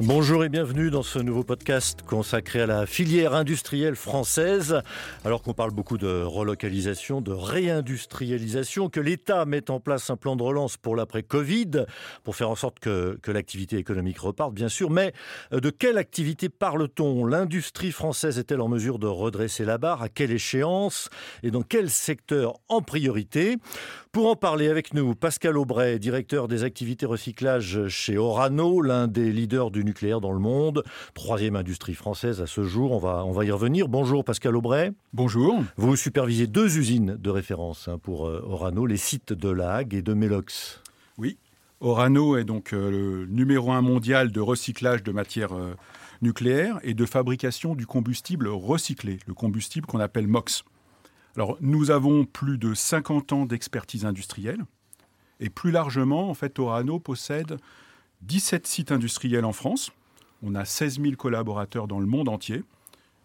Bonjour et bienvenue dans ce nouveau podcast consacré à la filière industrielle française. Alors qu'on parle beaucoup de relocalisation, de réindustrialisation, que l'État met en place un plan de relance pour l'après-Covid, pour faire en sorte que, que l'activité économique reparte, bien sûr. Mais euh, de quelle activité parle-t-on? L'industrie française est-elle en mesure de redresser la barre? À quelle échéance? Et dans quel secteur en priorité? Pour en parler avec nous, Pascal Aubray, directeur des activités recyclage chez Orano, l'un des leaders du nucléaire dans le monde. Troisième industrie française à ce jour. On va, on va y revenir. Bonjour Pascal Aubray. Bonjour. Vous supervisez deux usines de référence hein, pour euh, Orano, les sites de La Hague et de Melox. Oui. Orano est donc euh, le numéro un mondial de recyclage de matières euh, nucléaires et de fabrication du combustible recyclé, le combustible qu'on appelle MOX. Alors, nous avons plus de 50 ans d'expertise industrielle et plus largement, en fait, Orano possède 17 sites industriels en France. On a 16 000 collaborateurs dans le monde entier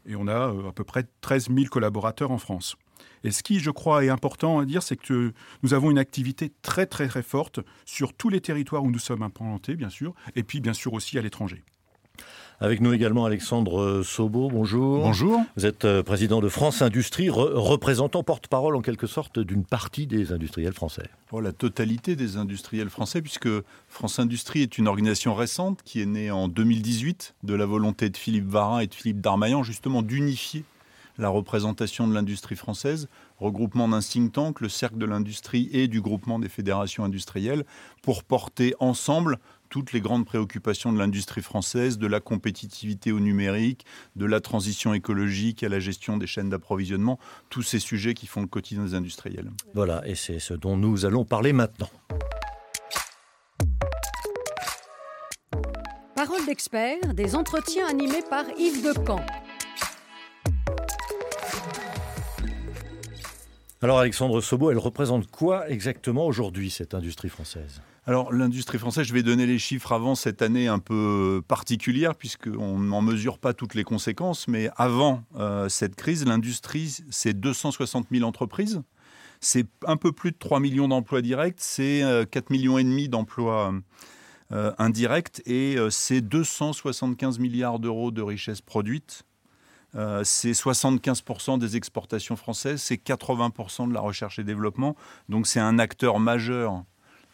et on a euh, à peu près 13 000 collaborateurs en France. Et ce qui, je crois, est important à dire, c'est que nous avons une activité très, très, très forte sur tous les territoires où nous sommes implantés, bien sûr, et puis, bien sûr, aussi à l'étranger. Avec nous également Alexandre Sobo, bonjour. Bonjour. Vous êtes euh, président de France Industrie, re représentant porte-parole en quelque sorte d'une partie des industriels français. Oh, la totalité des industriels français, puisque France Industrie est une organisation récente qui est née en 2018 de la volonté de Philippe Varin et de Philippe Darmaillan justement d'unifier la représentation de l'industrie française, regroupement d'un think tank, le cercle de l'industrie et du groupement des fédérations industrielles, pour porter ensemble toutes les grandes préoccupations de l'industrie française, de la compétitivité au numérique, de la transition écologique à la gestion des chaînes d'approvisionnement, tous ces sujets qui font le quotidien des industriels. Voilà, et c'est ce dont nous allons parler maintenant. Parole d'expert, des entretiens animés par Yves Decamp. Alors Alexandre Sobo, elle représente quoi exactement aujourd'hui cette industrie française? Alors l'industrie française, je vais donner les chiffres avant cette année un peu particulière puisqu'on n'en mesure pas toutes les conséquences, mais avant euh, cette crise, l'industrie, c'est 260 000 entreprises, c'est un peu plus de 3 millions d'emplois directs, c'est euh, 4 millions et demi d'emplois euh, indirects et euh, c'est 275 milliards d'euros de richesses produites. Euh, c'est 75% des exportations françaises, c'est 80% de la recherche et développement. Donc c'est un acteur majeur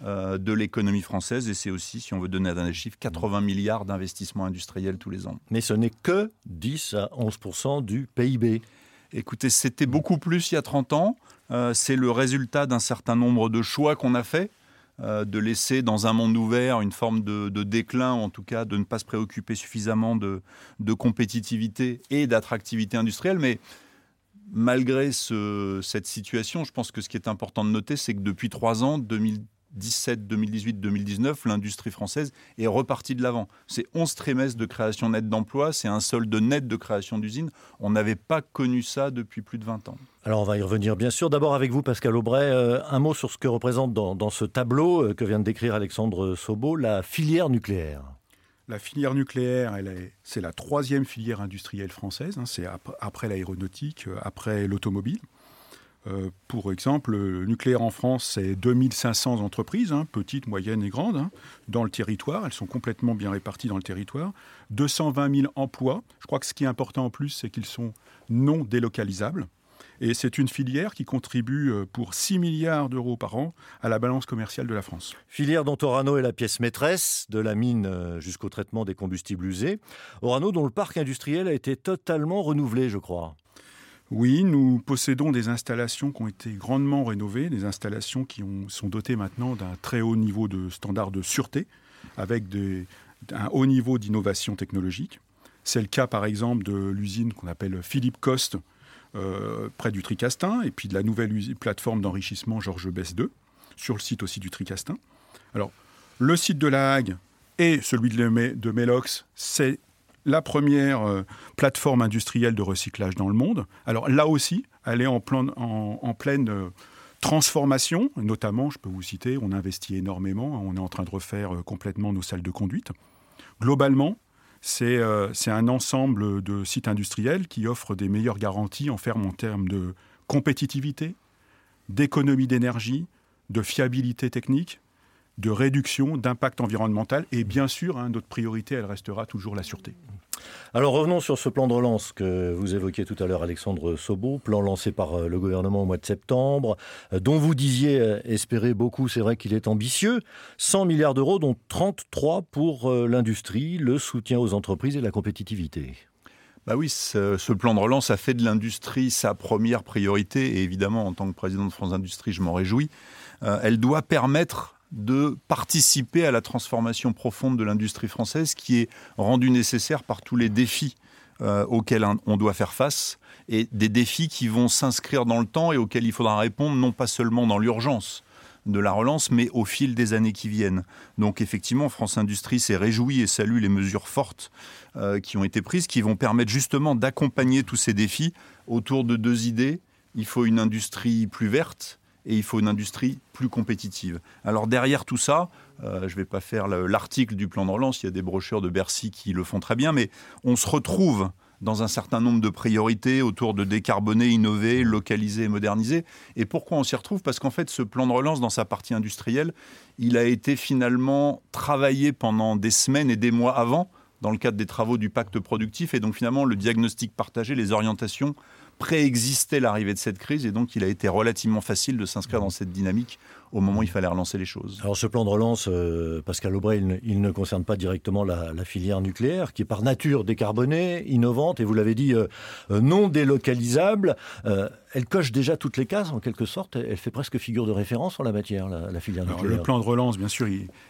euh, de l'économie française et c'est aussi, si on veut donner un chiffre, 80 milliards d'investissements industriels tous les ans. Mais ce n'est que 10 à 11 du PIB. Écoutez, c'était beaucoup plus il y a 30 ans. Euh, c'est le résultat d'un certain nombre de choix qu'on a fait. Euh, de laisser dans un monde ouvert une forme de, de, déclin, en tout cas de ne pas se préoccuper suffisamment de, compétitivité et d'attractivité industrielle. Mais malgré ce, cette situation, je pense que ce qui est important de noter, c'est que depuis trois ans, 2000, 2017, 2018, 2019, l'industrie française est repartie de l'avant. C'est 11 trimestres de création nette d'emplois, c'est un solde net de création d'usines. On n'avait pas connu ça depuis plus de 20 ans. Alors on va y revenir bien sûr. D'abord avec vous, Pascal Aubray, euh, un mot sur ce que représente dans, dans ce tableau euh, que vient de décrire Alexandre Sobo, la filière nucléaire. La filière nucléaire, c'est la troisième filière industrielle française. Hein, c'est ap après l'aéronautique, euh, après l'automobile. Euh, pour exemple, le nucléaire en France, c'est 2500 entreprises, hein, petites, moyennes et grandes, hein, dans le territoire. Elles sont complètement bien réparties dans le territoire. 220 000 emplois. Je crois que ce qui est important en plus, c'est qu'ils sont non délocalisables. Et c'est une filière qui contribue euh, pour 6 milliards d'euros par an à la balance commerciale de la France. Filière dont Orano est la pièce maîtresse, de la mine euh, jusqu'au traitement des combustibles usés. Orano dont le parc industriel a été totalement renouvelé, je crois. Oui, nous possédons des installations qui ont été grandement rénovées, des installations qui ont, sont dotées maintenant d'un très haut niveau de standard de sûreté, avec un haut niveau d'innovation technologique. C'est le cas par exemple de l'usine qu'on appelle Philippe Coste, euh, près du Tricastin, et puis de la nouvelle plateforme d'enrichissement Georges Besse 2, sur le site aussi du Tricastin. Alors, le site de La Hague et celui de, Melox, c'est la première euh, plateforme industrielle de recyclage dans le monde. Alors là aussi, elle est en, pleine euh, transformation, notamment, je peux vous citer, on investit énormément, on est en train de refaire euh, complètement nos salles de conduite. Globalement, c'est un ensemble de sites industriels qui offrent des meilleures garanties en termes de compétitivité, d'économie d'énergie, de fiabilité technique, de réduction d'impact environnemental et bien sûr, hein, notre priorité, elle restera toujours la sûreté. Alors revenons sur ce plan de relance que vous évoquiez tout à l'heure, Alexandre Sobo, plan lancé par euh, le gouvernement au mois de septembre, euh, dont vous disiez euh, espérer beaucoup, c'est vrai qu'il est ambitieux, 100 milliards d'euros, dont 33 pour l'industrie, le soutien aux entreprises et la compétitivité. Bah oui, ce, plan de relance a fait de l'industrie sa première priorité et évidemment, en tant que président de France Industrie, je m'en réjouis. elle doit permettre de participer à la transformation profonde de l'industrie française qui est rendue nécessaire par tous les défis euh, auxquels on doit faire face et des défis qui vont s'inscrire dans le temps et auxquels il faudra répondre non pas seulement dans l'urgence de la relance, mais au fil des années qui viennent. Donc effectivement, France Industrie s'est réjouie et salue les mesures fortes euh, qui ont été prises, qui vont permettre justement d'accompagner tous ces défis autour de deux idées. Il faut une industrie plus verte et il faut une industrie plus compétitive. Alors derrière tout ça, euh, je ne vais pas faire l'article du plan de relance, il y a des brochures de Bercy qui le font très bien, mais on se retrouve dans un certain nombre de priorités autour de décarboner, innover, localiser et moderniser. Et pourquoi on s'y retrouve? Parce qu'en fait, ce plan de relance, dans sa partie industrielle, il a été finalement travaillé pendant des semaines et des mois avant, dans le cadre des travaux du pacte productif. Et donc finalement, le diagnostic partagé, les orientations préexistait l'arrivée de cette crise et donc il a été relativement facile de s'inscrire dans cette dynamique au moment où il fallait relancer les choses. Alors ce plan de relance, euh, Pascal Aubray, il ne, concerne pas directement la, filière nucléaire, qui est par nature décarbonée, innovante, et vous l'avez dit, euh, euh, non délocalisable. elle coche déjà toutes les cases, en quelque sorte. Elle fait presque figure de référence en la matière, la, filière nucléaire. le plan de relance, bien sûr,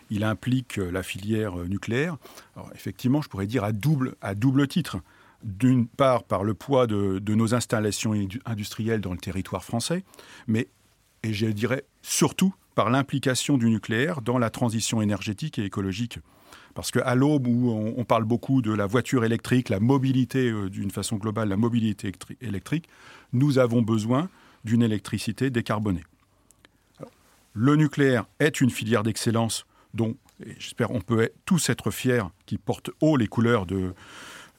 il, implique la filière nucléaire. Alors, effectivement, je pourrais dire à double, à double titre d'une part par le poids de, nos installations industrielles dans le territoire français, mais, et je dirais surtout, par l'implication du nucléaire dans la transition énergétique et écologique. Parce qu'à l'aube où on, parle beaucoup de la voiture électrique, la mobilité euh, d'une façon globale, la mobilité électrique, nous avons besoin d'une électricité décarbonée. le nucléaire est une filière d'excellence dont, j'espère, on peut tous être fiers, qui porte haut les couleurs de,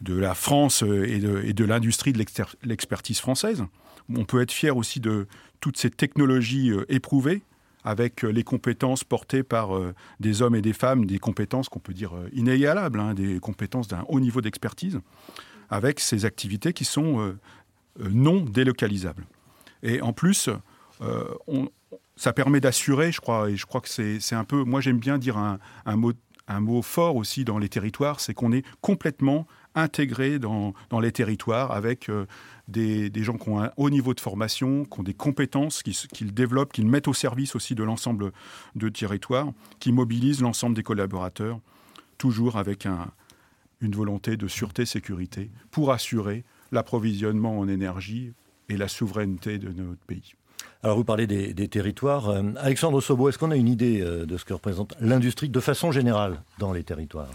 de la France euh, et de, l'industrie de l'expertise française. On peut être fier aussi de toutes ces technologies euh, éprouvées avec euh, les compétences portées par des hommes et des femmes, des compétences qu'on peut dire inégalables, hein, des compétences d'un haut niveau d'expertise, avec ces activités qui sont non délocalisables. Et en plus, ça permet d'assurer, je crois, et je crois que c'est un peu, moi j'aime bien dire un, mot, un mot fort aussi dans les territoires, c'est qu'on est complètement intégrés dans, les territoires avec euh, des, gens qui ont un haut niveau de formation, qui ont des compétences, qu'ils développent, qu'ils mettent au service aussi de l'ensemble de territoires, qui mobilisent l'ensemble des collaborateurs, toujours avec une volonté de sûreté, sécurité, pour assurer l'approvisionnement en énergie et la souveraineté de notre pays. Alors vous parlez des, territoires. Euh, Alexandre Sobo, est-ce qu'on a une idée euh, de ce que représente l'industrie de façon générale dans les territoires?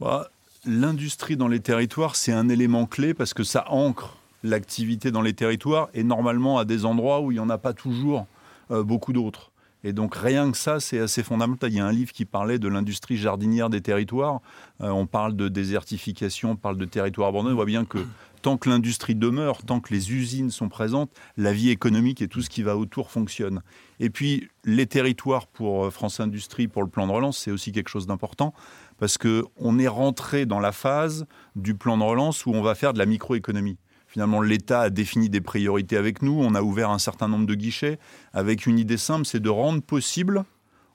Bah, l'industrie dans les territoires, c'est un élément clé parce que ça ancre l'activité dans les territoires et normalement à des endroits où il n'y en a pas toujours euh, beaucoup d'autres. Et donc rien que ça, c'est assez fondamental. Il y a un livre qui parlait de l'industrie jardinière des territoires. Euh, on parle de désertification, on parle de territoires abandonnés. On voit bien que tant que l'industrie demeure, tant que les usines sont présentes, la vie économique et tout ce qui va autour fonctionne. Et puis les territoires pour euh, France Industrie, pour le plan de relance, c'est aussi quelque chose d'important parce qu'on est rentré dans la phase du plan de relance où on va faire de la microéconomie. Finalement, l'État a défini des priorités avec nous, on a ouvert un certain nombre de guichets avec une idée simple, c'est de rendre possible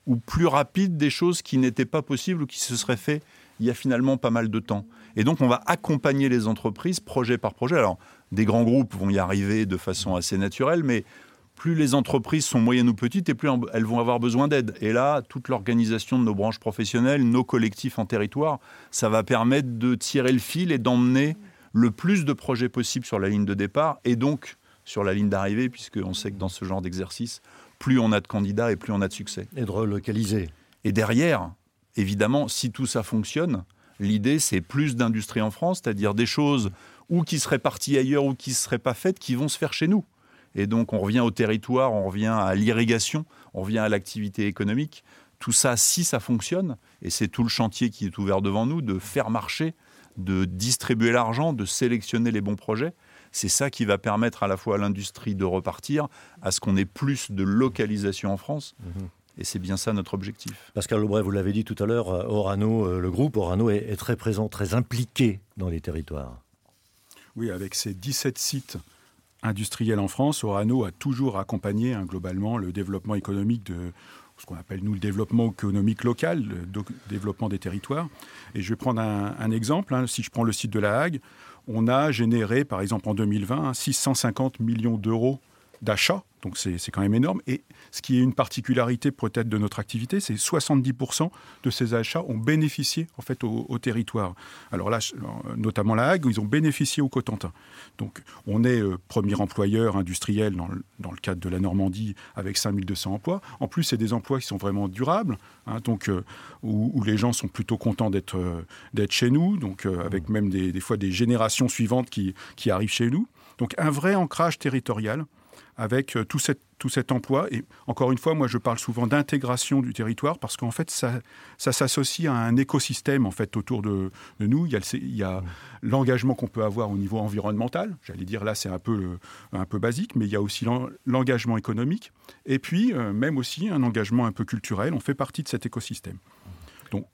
ou plus rapide des choses qui n'étaient pas possibles ou qui se seraient fait il y a finalement pas mal de temps. Et donc, on va accompagner les entreprises projet par projet. Alors, des grands groupes vont y arriver de façon assez naturelle, mais plus les entreprises sont moyennes ou petites et plus elles vont avoir besoin d'aide. Et là, toute l'organisation de nos branches professionnelles, nos collectifs en territoire, ça va permettre de tirer le fil et d'emmener le plus de projets possibles sur la ligne de départ et donc sur la ligne d'arrivée, puisqu'on sait que dans ce genre d'exercice, plus on a de candidats et plus on a de succès. Et de relocaliser. Et derrière, évidemment, si tout ça fonctionne, l'idée c'est plus d'industrie en France, c'est-à-dire des choses ou qui seraient parties ailleurs ou qui ne seraient pas faites, qui vont se faire chez nous. Et donc on revient au territoire, on revient à l'irrigation, on revient à l'activité économique. tout ça, si ça fonctionne, et c'est tout le chantier qui est ouvert devant nous, de faire marcher, de distribuer l'argent, de sélectionner les bons projets, c'est ça qui va permettre à la fois à l'industrie de repartir, à ce qu'on ait plus de localisation en France. Mhm. Et c'est bien ça notre objectif. Pascal Lebray, vous l'avez dit tout à l'heure, euh, Orano, euh, le groupe Orano est, très présent, très impliqué dans les territoires. Oui, avec ses 17 sites industriels en France, Orano a toujours accompagné hein, globalement le développement économique de ce qu'on appelle nous le développement économique local, le développement des territoires. Et je vais prendre un, exemple. Hein. Si je prends le site de La Hague, on a généré, par exemple en 2020, 650 millions d'euros d'achats donc c'est quand même énorme. Et ce qui est une particularité peut-être de notre activité, c'est 70% de ces achats ont bénéficié en fait au, territoire. Alors là, notamment la Hague, ils ont bénéficié au Cotentin. Donc on est euh, premier employeur industriel dans le, dans le, cadre de la Normandie avec 5200 emplois. En plus, c'est des emplois qui sont vraiment durables, hein, donc euh, où, les gens sont plutôt contents d'être euh, d'être chez nous, donc avec même des, des, fois des générations suivantes qui, qui arrivent chez nous. Donc un vrai ancrage territorial avec euh, tout, tout cet emploi. Et encore une fois, moi, je parle souvent d'intégration du territoire parce qu'en fait, ça, ça s'associe à un écosystème en fait autour de, nous. Il y a, a l'engagement qu'on peut avoir au niveau environnemental. J'allais dire là, c'est un peu, un peu basique, mais il y a aussi l'engagement économique. Et puis, euh, même aussi un engagement un peu culturel. On fait partie de cet écosystème. Donc,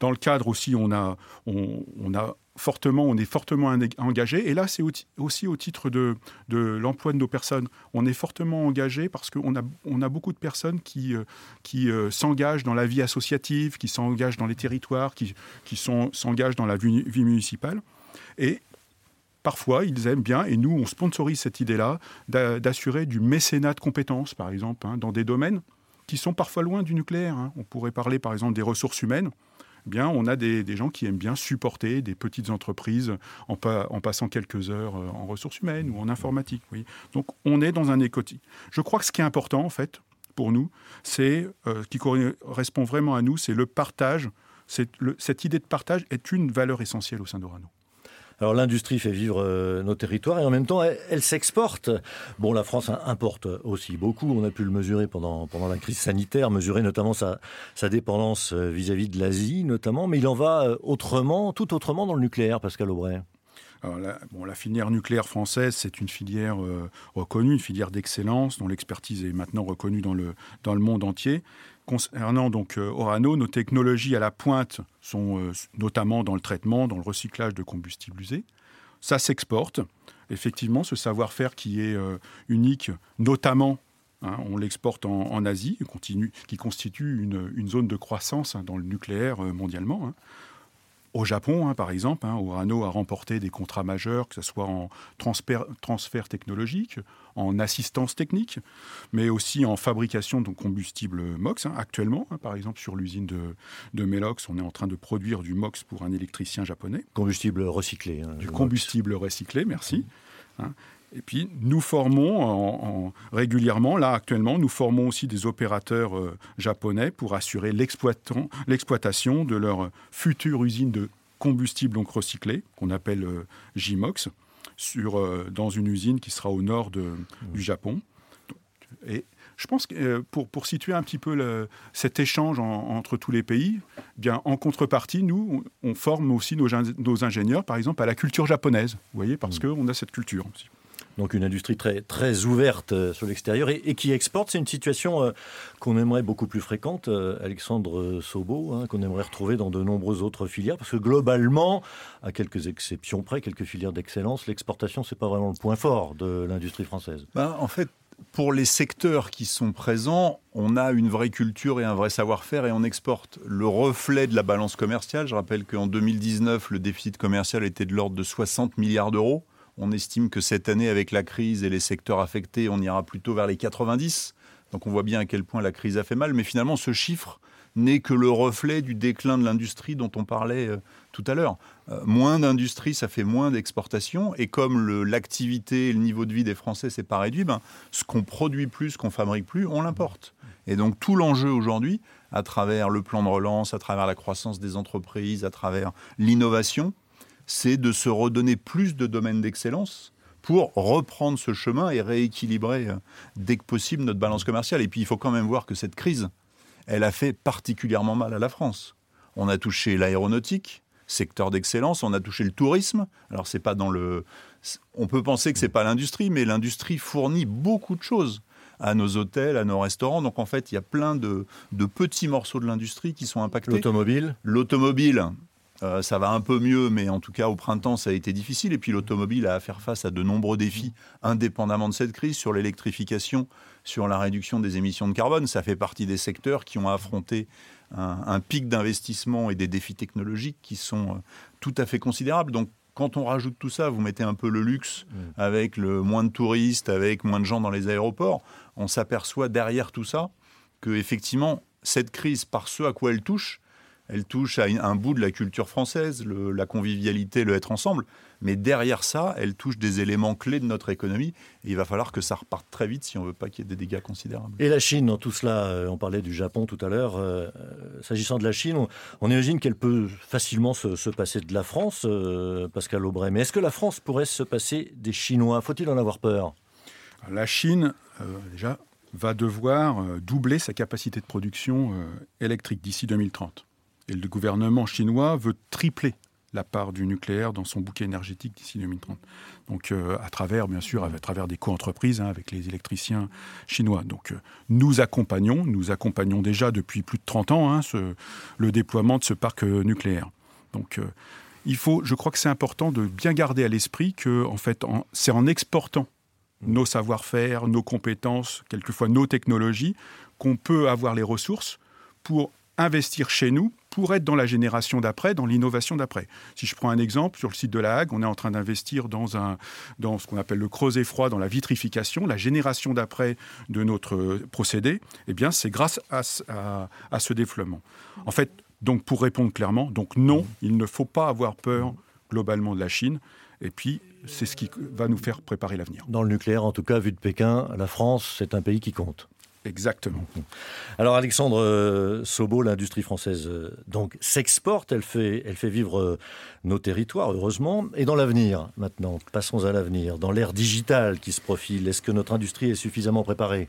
dans le cadre aussi, on a, on, on a fortement, on est fortement engagé. Et là, c'est aussi au titre de, de l'emploi de nos personnes. On est fortement engagé parce qu'on a, on a beaucoup de personnes qui, euh, qui euh, s'engagent dans la vie associative, qui s'engagent dans les territoires, qui, qui s'engagent dans la vie, municipale. Et parfois, ils aiment bien, et nous, on sponsorise cette idée-là, d'assurer du mécénat de compétences, par exemple, hein, dans des domaines qui sont parfois loin du nucléaire. Hein. On pourrait parler, par exemple, des ressources humaines. Bien, on a des, gens qui aiment bien supporter des petites entreprises en, passant quelques heures euh, en ressources humaines ou en informatique. Donc, on est dans un écotis. Je crois que ce qui est important, en fait, pour nous, c'est euh, ce qui correspond vraiment à nous, c'est le partage. cette idée de partage est une valeur essentielle au sein d'Orano. Alors l'industrie fait vivre euh, nos territoires et en même temps elle, s'exporte. Bon, la France importe aussi beaucoup. On a pu le mesurer pendant la crise sanitaire, mesurer notamment sa dépendance euh, vis-à-vis de l'Asie, notamment. Mais il en va euh, autrement, tout autrement dans le nucléaire, Pascal Aubray. La, filière nucléaire française, c'est une filière reconnue, une filière d'excellence, dont l'expertise est maintenant reconnue dans le monde entier. Concernant donc euh, Orano, nos technologies à la pointe sont euh, notamment dans le traitement, dans le recyclage de combustibles usés. Ça s'exporte. Effectivement, ce savoir-faire qui est euh, unique, notamment hein, on l'exporte en, Asie, qui constitue une, zone de croissance hein, dans le nucléaire mondialement. Hein. Au Japon, hein, par exemple, hein, Orano a remporté des contrats majeurs, que ce soit en transfert, technologique, en assistance technique, mais aussi en fabrication de combustible MOX. Hein, actuellement, par exemple, sur l'usine de, de, Melox, on est en train de produire du MOX pour un électricien japonais. Combustible recyclé. du combustible recyclé, merci. Et puis, nous formons régulièrement, là actuellement, nous formons aussi des opérateurs euh, japonais pour assurer l'exploitation de leur future usine de combustible donc recyclé, qu'on appelle euh, JMOX, sur, euh, dans une usine qui sera au nord de, mmh. du Japon. Et je pense que pour, pour situer un petit peu le, cet échange entre tous les pays, eh bien en contrepartie, nous, on, forme aussi nos, nos, ingénieurs, par exemple, à la culture japonaise, vous voyez, parce mmh. qu'on a cette culture aussi donc une industrie très, très ouverte euh, sur l'extérieur et, qui exporte. C'est une situation euh, qu'on aimerait beaucoup plus fréquente, euh, Alexandre Sobo, hein, qu'on aimerait retrouver dans de nombreuses autres filières, parce que globalement, à quelques exceptions près, quelques filières d'excellence, l'exportation, c'est pas vraiment le point fort de l'industrie française. Ben, en fait, pour les secteurs qui sont présents, on a une vraie culture et un vrai savoir-faire et on exporte. Le reflet de la balance commerciale, je rappelle qu'en 2019, le déficit commercial était de l'ordre de 60 milliards d'euros. On estime que cette année, avec la crise et les secteurs affectés, on ira plutôt vers les 90. Donc on voit bien à quel point la crise a fait mal. Mais finalement, ce chiffre n'est que le reflet du déclin de l'industrie dont on parlait euh, tout à l'heure. Euh, moins d'industrie, ça fait moins d'exportation. Et comme l'activité et le niveau de vie des Français s'est pas réduit, ben, ce qu'on produit plus, ce qu'on fabrique plus, on l'importe. Et donc tout l'enjeu aujourd'hui, à travers le plan de relance, à travers la croissance des entreprises, à travers l'innovation, c'est de se redonner plus de domaines d'excellence pour reprendre ce chemin et rééquilibrer euh, dès que possible notre balance commerciale. Et puis il faut quand même voir que cette crise, elle a fait particulièrement mal à la France. On a touché l'aéronautique, secteur d'excellence, on a touché le tourisme. Alors c'est pas dans le on peut penser que c'est pas l'industrie mais l'industrie fournit beaucoup de choses à nos hôtels, à nos restaurants. Donc en fait, il y a plein de, petits morceaux de l'industrie qui sont impactés. L'automobile L'automobile, euh, ça va un peu mieux, mais en tout cas au printemps, ça a été difficile. Et puis l'automobile a à faire face à de nombreux défis, indépendamment de cette crise, sur l'électrification, sur la réduction des émissions de carbone. Ça fait partie des secteurs qui ont affronté un, un pic d'investissement et des défis technologiques qui sont euh, tout à fait considérables. Donc quand on rajoute tout ça, vous mettez un peu le luxe mm. avec le moins de touristes, avec moins de gens dans les aéroports, on s'aperçoit derrière tout ça que effectivement cette crise, par ce à quoi elle touche, elle touche à un bout de la culture française, la convivialité, le être ensemble. Mais derrière ça, elle touche des éléments clés de notre économie. Et il va falloir que ça reparte très vite si on ne veut pas qu'il y ait des dégâts considérables. Et la Chine, dans tout cela, euh, on parlait du Japon tout à l'heure. Euh, s'agissant de la Chine, on, imagine qu'elle peut facilement se, passer de la France, euh, Pascal Aubray. Mais est-ce que la France pourrait se passer des Chinois? Faut-il en avoir peur? La Chine, déjà, va devoir doubler sa capacité de production électrique d'ici 2030. Et le gouvernement chinois veut tripler la part du nucléaire dans son bouquet énergétique d'ici 2030. Donc euh, à travers, bien sûr, à travers des co-entreprises hein, avec les électriciens chinois. Donc euh, nous accompagnons, nous accompagnons déjà depuis plus de 30 ans hein, le déploiement de ce parc euh, nucléaire. Donc il faut, je crois que c'est important de bien garder à l'esprit que en fait, c'est en exportant nos savoir-faire, nos compétences, quelquefois nos technologies, qu'on peut avoir les ressources pour investir chez nous pour être dans la génération d'après, dans l'innovation d'après. Si je prends un exemple, sur le site de la Hague, on est en train d'investir dans, dans ce qu'on appelle le creuset froid, dans la vitrification, la génération d'après de notre procédé, eh bien, c'est grâce à, à, ce développement. En fait, donc, pour répondre clairement, donc non, il ne faut pas avoir peur globalement de la Chine. Et puis, c'est ce qui va nous faire préparer l'avenir. Dans le nucléaire, en tout cas, vu de Pékin, la France, c'est un pays qui compte. Exactement. Alors Alexandre euh, Sobo, l'industrie française euh, donc s'exporte, elle fait, elle fait vivre euh, nos territoires heureusement. Et dans l'avenir maintenant, passons à l'avenir, dans l'ère digitale qui se profile, est-ce que notre industrie est suffisamment préparée?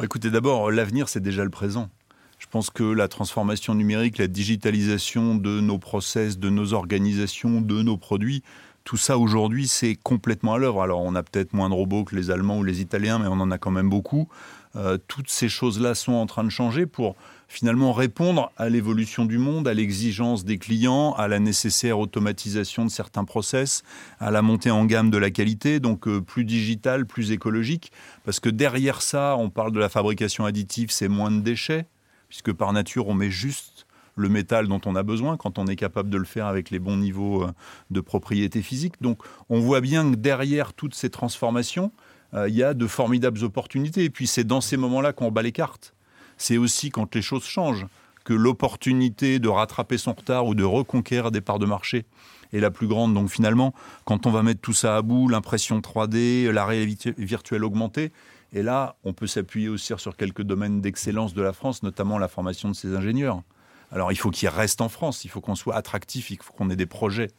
Écoutez, d'abord l'avenir c'est déjà le présent. Je pense que la transformation numérique, la digitalisation de nos process, de nos organisations, de nos produits, tout ça aujourd'hui, c'est complètement à l'œuvre. Alors, on a peut-être moins de robots que les Allemands ou les Italiens, mais on en a quand même beaucoup. Euh, toutes ces choses-là sont en train de changer pour finalement répondre à l'évolution du monde, à l'exigence des clients, à la nécessaire automatisation de certains process, à la montée en gamme de la qualité, donc euh, plus digital, plus écologique. Parce que derrière ça, on parle de la fabrication additive, c'est moins de déchets, puisque par nature, on met juste le métal dont on a besoin quand on est capable de le faire avec les bons niveaux euh, de propriété physique. Donc on voit bien que derrière toutes ces transformations, il y a de formidables opportunités. Et puis c'est dans ces moments-là qu'on bat les cartes. C'est aussi quand les choses changent que l'opportunité de rattraper son retard ou de reconquérir des parts de marché est la plus grande. Donc finalement, quand on va mettre tout ça à bout, l'impression 3D, la réalité virtuelle augmentée, et là, on peut s'appuyer aussi sur quelques domaines d'excellence de la France, notamment la formation de ses ingénieurs. Alors il faut qu'ils restent en France, il faut qu'on soit attractif, il faut qu'on ait des projets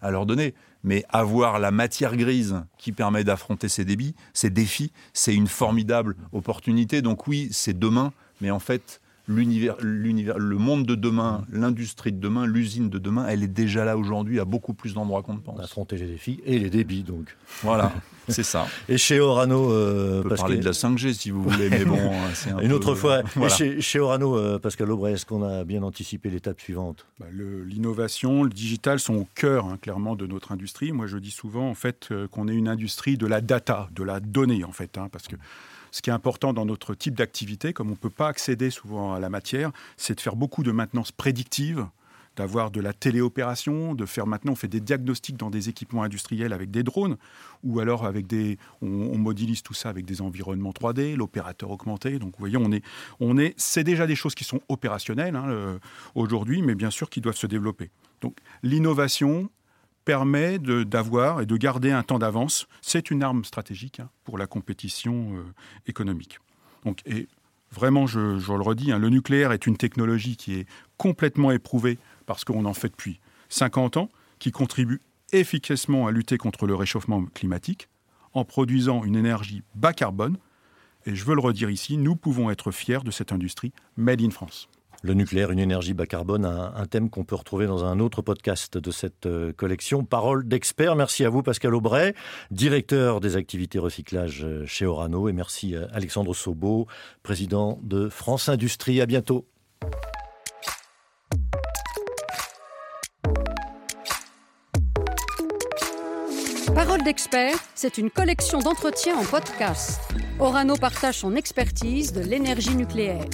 à leur donner. Mais avoir la matière grise qui permet d'affronter ces débits, ces défis, c'est une formidable opportunité. Donc oui, c'est demain, mais en fait, l'univers, le monde de demain, l'industrie de demain, l'usine de demain, elle est déjà là aujourd'hui à beaucoup plus d'endroits qu'on ne pense. Affronter les défis et les débits, donc. Voilà, c'est ça. Et chez Orano, euh, on peut parler de la 5G si vous voulez, mais bon, c'est une autre fois. chez, Orano, euh, Pascal Aubray, est-ce qu'on a bien anticipé l'étape suivante? Bah, L'innovation, le, digital sont au cœur, hein, clairement, de notre industrie. Moi, je dis souvent, en fait, euh, qu'on est une industrie de la data, de la donnée, en fait, hein, parce que ce qui est important dans notre type d'activité, comme on ne peut pas accéder souvent à la matière, c'est de faire beaucoup de maintenance prédictive, d'avoir de la téléopération, de faire maintenant, on fait des diagnostics dans des équipements industriels avec des drones, ou alors avec des, on, modélise tout ça avec des environnements 3D, l'opérateur augmenté. Donc vous voyez, on est, on est, c'est déjà des choses qui sont opérationnelles hein, aujourd'hui, mais bien sûr qui doivent se développer. Donc l'innovation, permet d'avoir et de garder un temps d'avance. C'est une arme stratégique hein, pour la compétition euh, économique. Et vraiment, je, le redis, hein, le nucléaire est une technologie qui est complètement éprouvée parce qu'on en fait depuis 50 ans, qui contribue efficacement à lutter contre le réchauffement climatique en produisant une énergie bas carbone Et je veux le redire ici, nous pouvons être fiers de cette industrie made in France. Le nucléaire, une énergie bas carbone, un, thème qu'on peut retrouver dans un autre podcast de cette euh, collection. Parole d'expert. Merci à vous, Pascal Aubray, directeur des activités recyclage euh, chez Orano. Et merci à Alexandre Sobo, président de France Industrie. À bientôt. Parole d'expert, c'est une collection d'entretiens en podcast. Orano partage son expertise de l'énergie nucléaire.